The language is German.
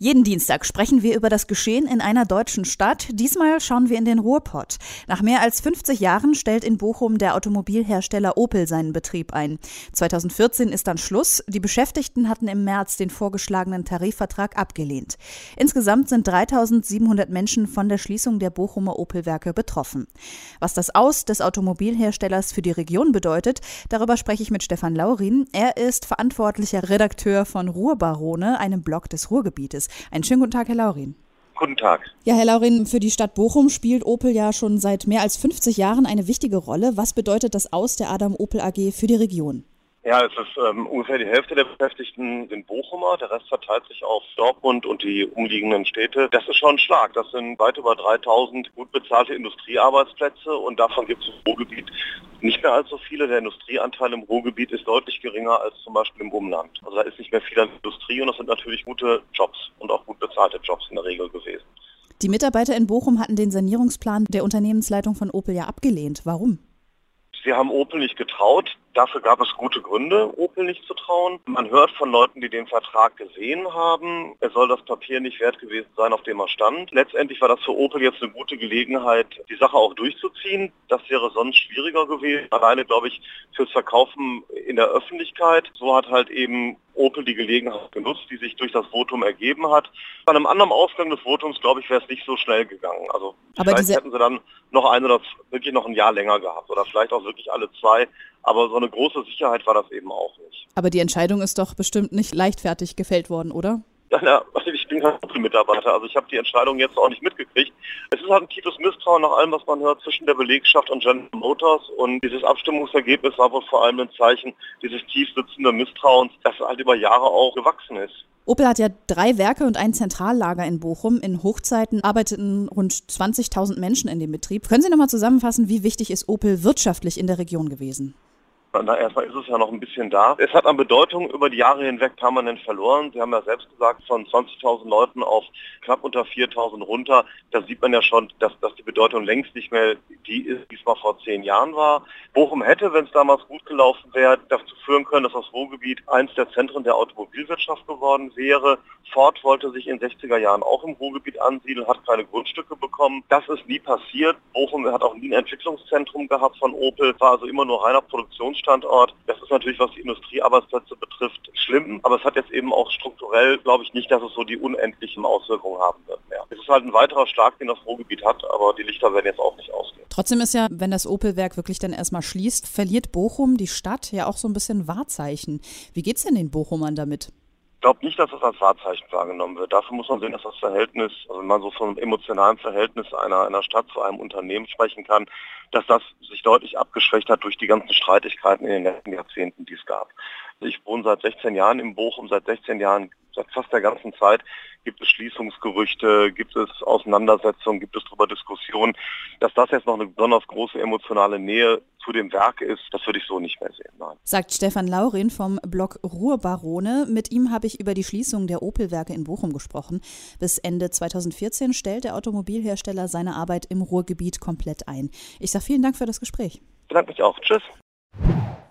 Jeden Dienstag sprechen wir über das Geschehen in einer deutschen Stadt. Diesmal schauen wir in den Ruhrpott. Nach mehr als 50 Jahren stellt in Bochum der Automobilhersteller Opel seinen Betrieb ein. 2014 ist dann Schluss. Die Beschäftigten hatten im März den vorgeschlagenen Tarifvertrag abgelehnt. Insgesamt sind 3700 Menschen von der Schließung der Bochumer Opelwerke betroffen. Was das Aus des Automobilherstellers für die Region bedeutet, darüber spreche ich mit Stefan Laurin. Er ist verantwortlicher Redakteur von Ruhrbarone, einem Blog des Ruhrgebietes. Service. Einen schönen guten Tag, Herr Laurin. Guten Tag. Ja, Herr Laurin, für die Stadt Bochum spielt Opel ja schon seit mehr als 50 Jahren eine wichtige Rolle. Was bedeutet das Aus der Adam Opel AG für die Region? Ja, es ist ähm, ungefähr die Hälfte der Beschäftigten sind Bochumer, der Rest verteilt sich auf Dortmund und die umliegenden Städte. Das ist schon ein Schlag. Das sind weit über 3000 gut bezahlte Industriearbeitsplätze und davon gibt es im Ruhrgebiet nicht mehr allzu viele. Der Industrieanteil im Ruhrgebiet ist deutlich geringer als zum Beispiel im Umland. Also da ist nicht mehr viel an Industrie und das sind natürlich gute Jobs und auch gut bezahlte Jobs in der Regel gewesen. Die Mitarbeiter in Bochum hatten den Sanierungsplan der Unternehmensleitung von Opel ja abgelehnt. Warum? Sie haben Opel nicht getraut. Dafür gab es gute Gründe, Opel nicht zu trauen. Man hört von Leuten, die den Vertrag gesehen haben, es soll das Papier nicht wert gewesen sein, auf dem er stand. Letztendlich war das für Opel jetzt eine gute Gelegenheit, die Sache auch durchzuziehen. Das wäre sonst schwieriger gewesen. Alleine, glaube ich, fürs Verkaufen in der Öffentlichkeit. So hat halt eben Opel die Gelegenheit genutzt, die sich durch das Votum ergeben hat. Bei einem anderen Ausgang des Votums, glaube ich, wäre es nicht so schnell gegangen. Also Aber vielleicht hätten sie dann noch ein oder wirklich noch ein Jahr länger gehabt oder vielleicht auch wirklich alle zwei. Aber so eine große Sicherheit war das eben auch nicht. Aber die Entscheidung ist doch bestimmt nicht leichtfertig gefällt worden, oder? Ja, ich bin kein Mitarbeiter, also ich habe die Entscheidung jetzt auch nicht mitgekriegt. Es ist halt ein tiefes Misstrauen nach allem, was man hört zwischen der Belegschaft und General Motors und dieses Abstimmungsergebnis war wohl vor allem ein Zeichen dieses tief sitzenden Misstrauens, das halt über Jahre auch gewachsen ist. Opel hat ja drei Werke und ein Zentrallager in Bochum. In Hochzeiten arbeiteten rund 20.000 Menschen in dem Betrieb. Können Sie nochmal zusammenfassen, wie wichtig ist Opel wirtschaftlich in der Region gewesen? Na, erstmal ist es ja noch ein bisschen da. Es hat an Bedeutung über die Jahre hinweg permanent verloren. Sie haben ja selbst gesagt, von 20.000 Leuten auf knapp unter 4.000 runter. Da sieht man ja schon, dass, dass die Bedeutung längst nicht mehr die ist, die es mal vor zehn Jahren war. Bochum hätte, wenn es damals gut gelaufen wäre, dazu führen können, dass das Ruhrgebiet eins der Zentren der Automobilwirtschaft geworden wäre. Ford wollte sich in 60er Jahren auch im Ruhrgebiet ansiedeln, hat keine Grundstücke bekommen. Das ist nie passiert. Bochum hat auch nie ein Entwicklungszentrum gehabt von Opel, war also immer nur reiner Produktionsstandort. Standort. Das ist natürlich, was die Industriearbeitsplätze betrifft, schlimm, aber es hat jetzt eben auch strukturell, glaube ich, nicht, dass es so die unendlichen Auswirkungen haben wird mehr. Es ist halt ein weiterer Schlag, den das Ruhrgebiet hat, aber die Lichter werden jetzt auch nicht ausgehen. Trotzdem ist ja, wenn das Opel-Werk wirklich dann erstmal schließt, verliert Bochum, die Stadt, ja auch so ein bisschen Wahrzeichen. Wie geht es denn den Bochumern damit? Ich glaube nicht, dass das als Wahrzeichen wahrgenommen wird. Dafür muss man sehen, dass das Verhältnis, also wenn man so von einem emotionalen Verhältnis einer, einer Stadt zu einem Unternehmen sprechen kann, dass das sich deutlich abgeschwächt hat durch die ganzen Streitigkeiten in den letzten Jahrzehnten, die es gab. Ich wohne seit 16 Jahren in Bochum, seit 16 Jahren, seit fast der ganzen Zeit gibt es Schließungsgerüchte, gibt es Auseinandersetzungen, gibt es darüber Diskussionen. Dass das jetzt noch eine besonders große emotionale Nähe zu dem Werk ist, das würde ich so nicht mehr sehen. Nein. Sagt Stefan Laurin vom Blog Ruhrbarone. Mit ihm habe ich über die Schließung der Opel-Werke in Bochum gesprochen. Bis Ende 2014 stellt der Automobilhersteller seine Arbeit im Ruhrgebiet komplett ein. Ich sage vielen Dank für das Gespräch. Ich bedanke mich auch. Tschüss.